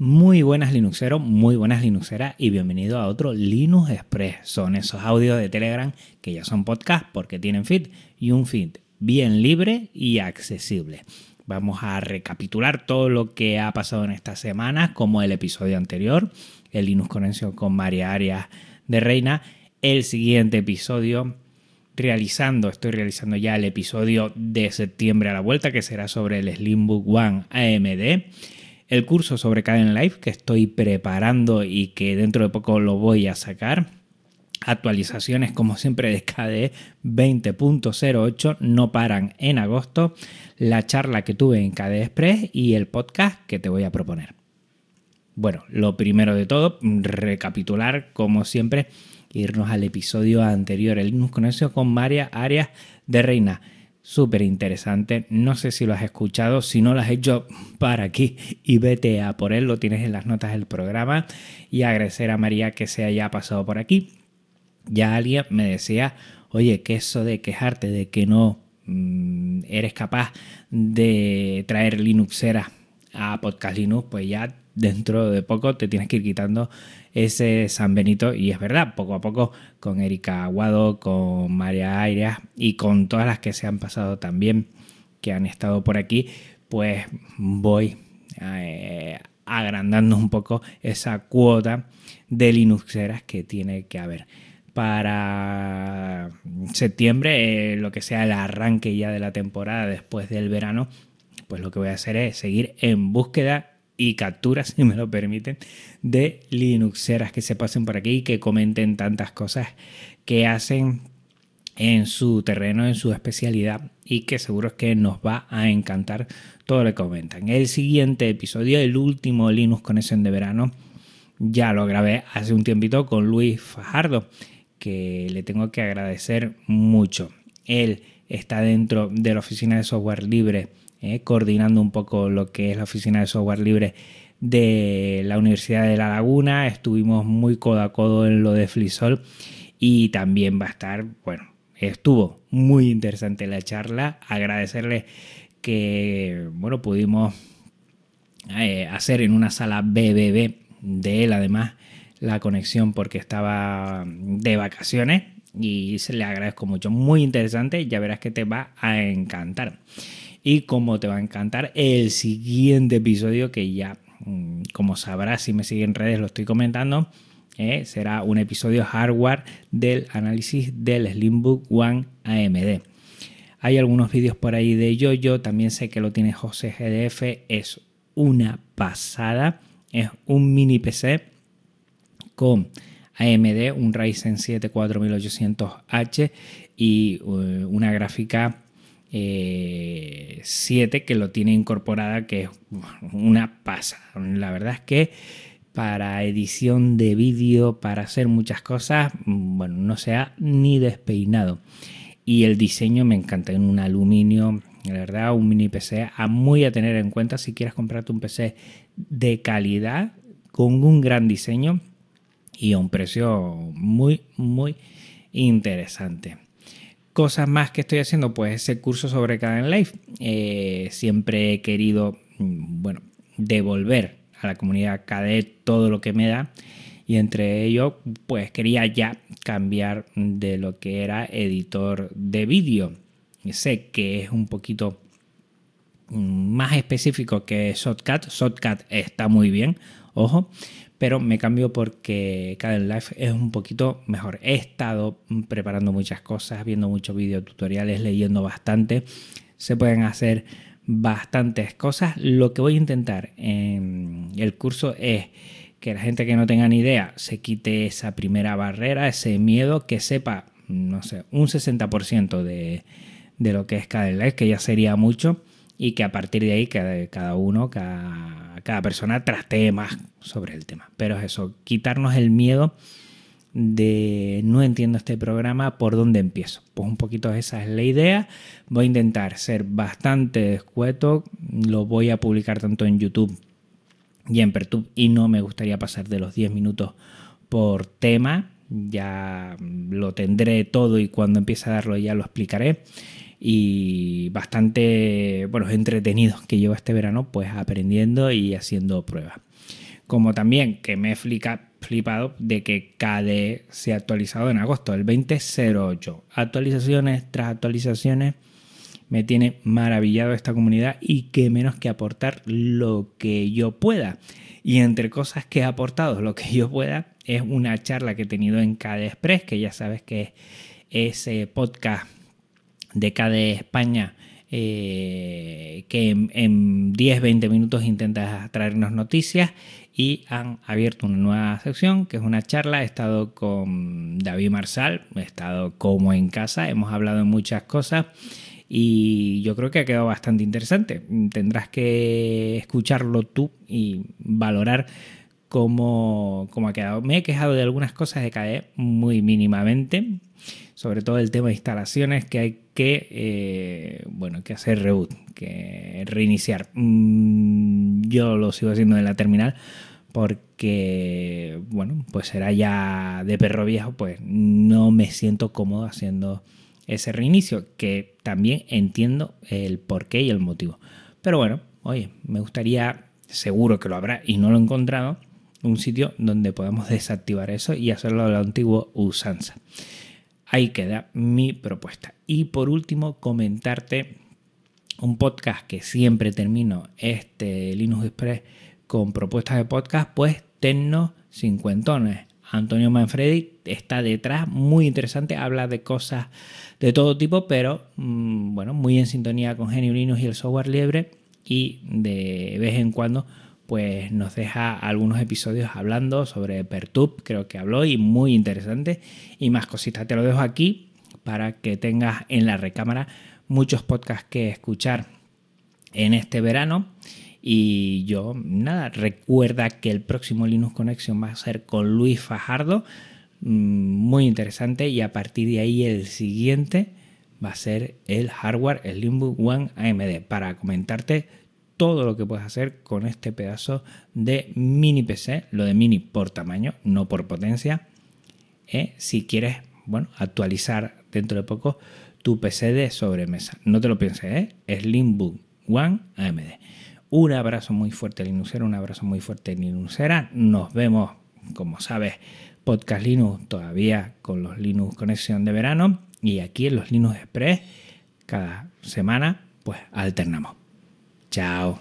Muy buenas Linuxeros, muy buenas Linuxeras y bienvenido a otro Linux Express. Son esos audios de Telegram que ya son podcast porque tienen feed y un feed bien libre y accesible. Vamos a recapitular todo lo que ha pasado en esta semana, como el episodio anterior, el Linux Conexión con María Arias de Reina, el siguiente episodio realizando, estoy realizando ya el episodio de septiembre a la vuelta que será sobre el Slimbook One AMD el curso sobre Caden Life que estoy preparando y que dentro de poco lo voy a sacar. Actualizaciones como siempre de KDE 20.08 no paran en agosto. La charla que tuve en KDE Express y el podcast que te voy a proponer. Bueno, lo primero de todo, recapitular como siempre, irnos al episodio anterior, el Linux Conexión con María Arias de Reina súper interesante. No sé si lo has escuchado, si no lo has hecho, para aquí y vete a por él, lo tienes en las notas del programa. Y agradecer a María que se haya pasado por aquí. Ya alguien me decía, oye, que eso de quejarte de que no mm, eres capaz de traer Linuxera a Podcast Linux, pues ya dentro de poco te tienes que ir quitando ese San Benito y es verdad, poco a poco con Erika Aguado, con María Airea y con todas las que se han pasado también, que han estado por aquí, pues voy eh, agrandando un poco esa cuota de Linuxeras que tiene que haber. Para septiembre, eh, lo que sea el arranque ya de la temporada después del verano, pues lo que voy a hacer es seguir en búsqueda y capturas, si me lo permiten, de Linuxeras que se pasen por aquí y que comenten tantas cosas que hacen en su terreno, en su especialidad y que seguro es que nos va a encantar todo lo que comentan. El siguiente episodio, el último Linux Conexión de verano, ya lo grabé hace un tiempito con Luis Fajardo, que le tengo que agradecer mucho. Él está dentro de la oficina de software libre eh, coordinando un poco lo que es la oficina de software libre de la Universidad de La Laguna. Estuvimos muy codo a codo en lo de Flisol y también va a estar, bueno, estuvo muy interesante la charla. Agradecerle que, bueno, pudimos eh, hacer en una sala BBB de él, además, la conexión porque estaba de vacaciones y se le agradezco mucho. Muy interesante, ya verás que te va a encantar y como te va a encantar el siguiente episodio que ya, mm, como sabrás si me siguen en redes, lo estoy comentando. Eh, será un episodio hardware del análisis del Slimbook One AMD. Hay algunos vídeos por ahí de yo también sé que lo tiene José GDF, es una pasada, es un mini PC con AMD, un Ryzen 7 4800H y eh, una gráfica 7 eh, que lo tiene incorporada, que es una pasa. La verdad es que para edición de vídeo, para hacer muchas cosas, bueno, no se ha ni despeinado. Y el diseño me encanta en un aluminio, la verdad, un mini PC a muy a tener en cuenta si quieres comprarte un PC de calidad con un gran diseño y a un precio muy, muy interesante cosas más que estoy haciendo, pues ese curso sobre Caden Life. Eh, siempre he querido, mm, bueno, devolver a la comunidad KDE todo lo que me da y entre ellos pues quería ya cambiar de lo que era editor de vídeo. Sé que es un poquito mm, más específico que Shotcut. Shotcut está muy bien, ojo, pero me cambio porque Caden Life es un poquito mejor. He estado preparando muchas cosas, viendo muchos videotutoriales, leyendo bastante. Se pueden hacer bastantes cosas. Lo que voy a intentar en el curso es que la gente que no tenga ni idea se quite esa primera barrera, ese miedo, que sepa, no sé, un 60% de, de lo que es Caden Life, que ya sería mucho y que a partir de ahí cada, cada uno, cada, cada persona trate más sobre el tema. Pero es eso, quitarnos el miedo de no entiendo este programa, ¿por dónde empiezo? Pues un poquito esa es la idea. Voy a intentar ser bastante descueto, lo voy a publicar tanto en YouTube y en Pertube y no me gustaría pasar de los 10 minutos por tema. Ya lo tendré todo y cuando empiece a darlo ya lo explicaré y bastante bueno, entretenido que llevo este verano pues aprendiendo y haciendo pruebas. como también que me he flipado de que KDE se ha actualizado en agosto, el 2008. Actualizaciones tras actualizaciones. Me tiene maravillado esta comunidad y que menos que aportar lo que yo pueda. Y entre cosas que he aportado lo que yo pueda es una charla que he tenido en KDE Express, que ya sabes que es ese podcast de KDE España eh, que en, 10-20 minutos intenta traernos noticias y han abierto una nueva sección que es una charla. He estado con David Marsal, he estado como en casa, hemos hablado de muchas cosas y yo creo que ha quedado bastante interesante. Tendrás que escucharlo tú y valorar cómo, cómo ha quedado. Me he quejado de algunas cosas de KDE muy mínimamente, sobre todo el tema de instalaciones que hay que, eh, bueno, que hacer reboot, que reiniciar. Mm, yo lo sigo haciendo en la terminal porque, bueno, pues será ya de perro viejo, pues no me siento cómodo haciendo ese reinicio, que también entiendo el porqué y el motivo. Pero bueno, oye, me gustaría, seguro que lo habrá y no lo he encontrado, un sitio donde podamos desactivar eso y hacerlo a la antigua usanza. Ahí queda mi propuesta. Y por último, comentarte un podcast que siempre termino este Linux Express con propuestas de podcast, pues Tecno Cincuentones. Antonio Manfredi está detrás, muy interesante, habla de cosas de todo tipo, pero mm, bueno, muy en sintonía con Genio Linux y el software libre y de vez en cuando pues nos deja algunos episodios hablando sobre Pertub, creo que habló y muy interesante y más cositas. Te lo dejo aquí para que tengas en la recámara muchos podcasts que escuchar en este verano. Y yo, nada, recuerda que el próximo Linux Connection va a ser con Luis Fajardo, mm, muy interesante, y a partir de ahí el siguiente va a ser el hardware, el Limbo One AMD, para comentarte todo lo que puedes hacer con este pedazo de mini PC, lo de mini por tamaño, no por potencia. ¿eh? Si quieres, bueno, actualizar dentro de poco tu PC de sobremesa. No te lo pienses, ¿eh? Slimbook One AMD. Un abrazo muy fuerte Linuxera, un abrazo muy fuerte Linuxera. Nos vemos, como sabes, Podcast Linux todavía con los Linux Conexión de verano y aquí en los Linux Express cada semana pues alternamos. Chao.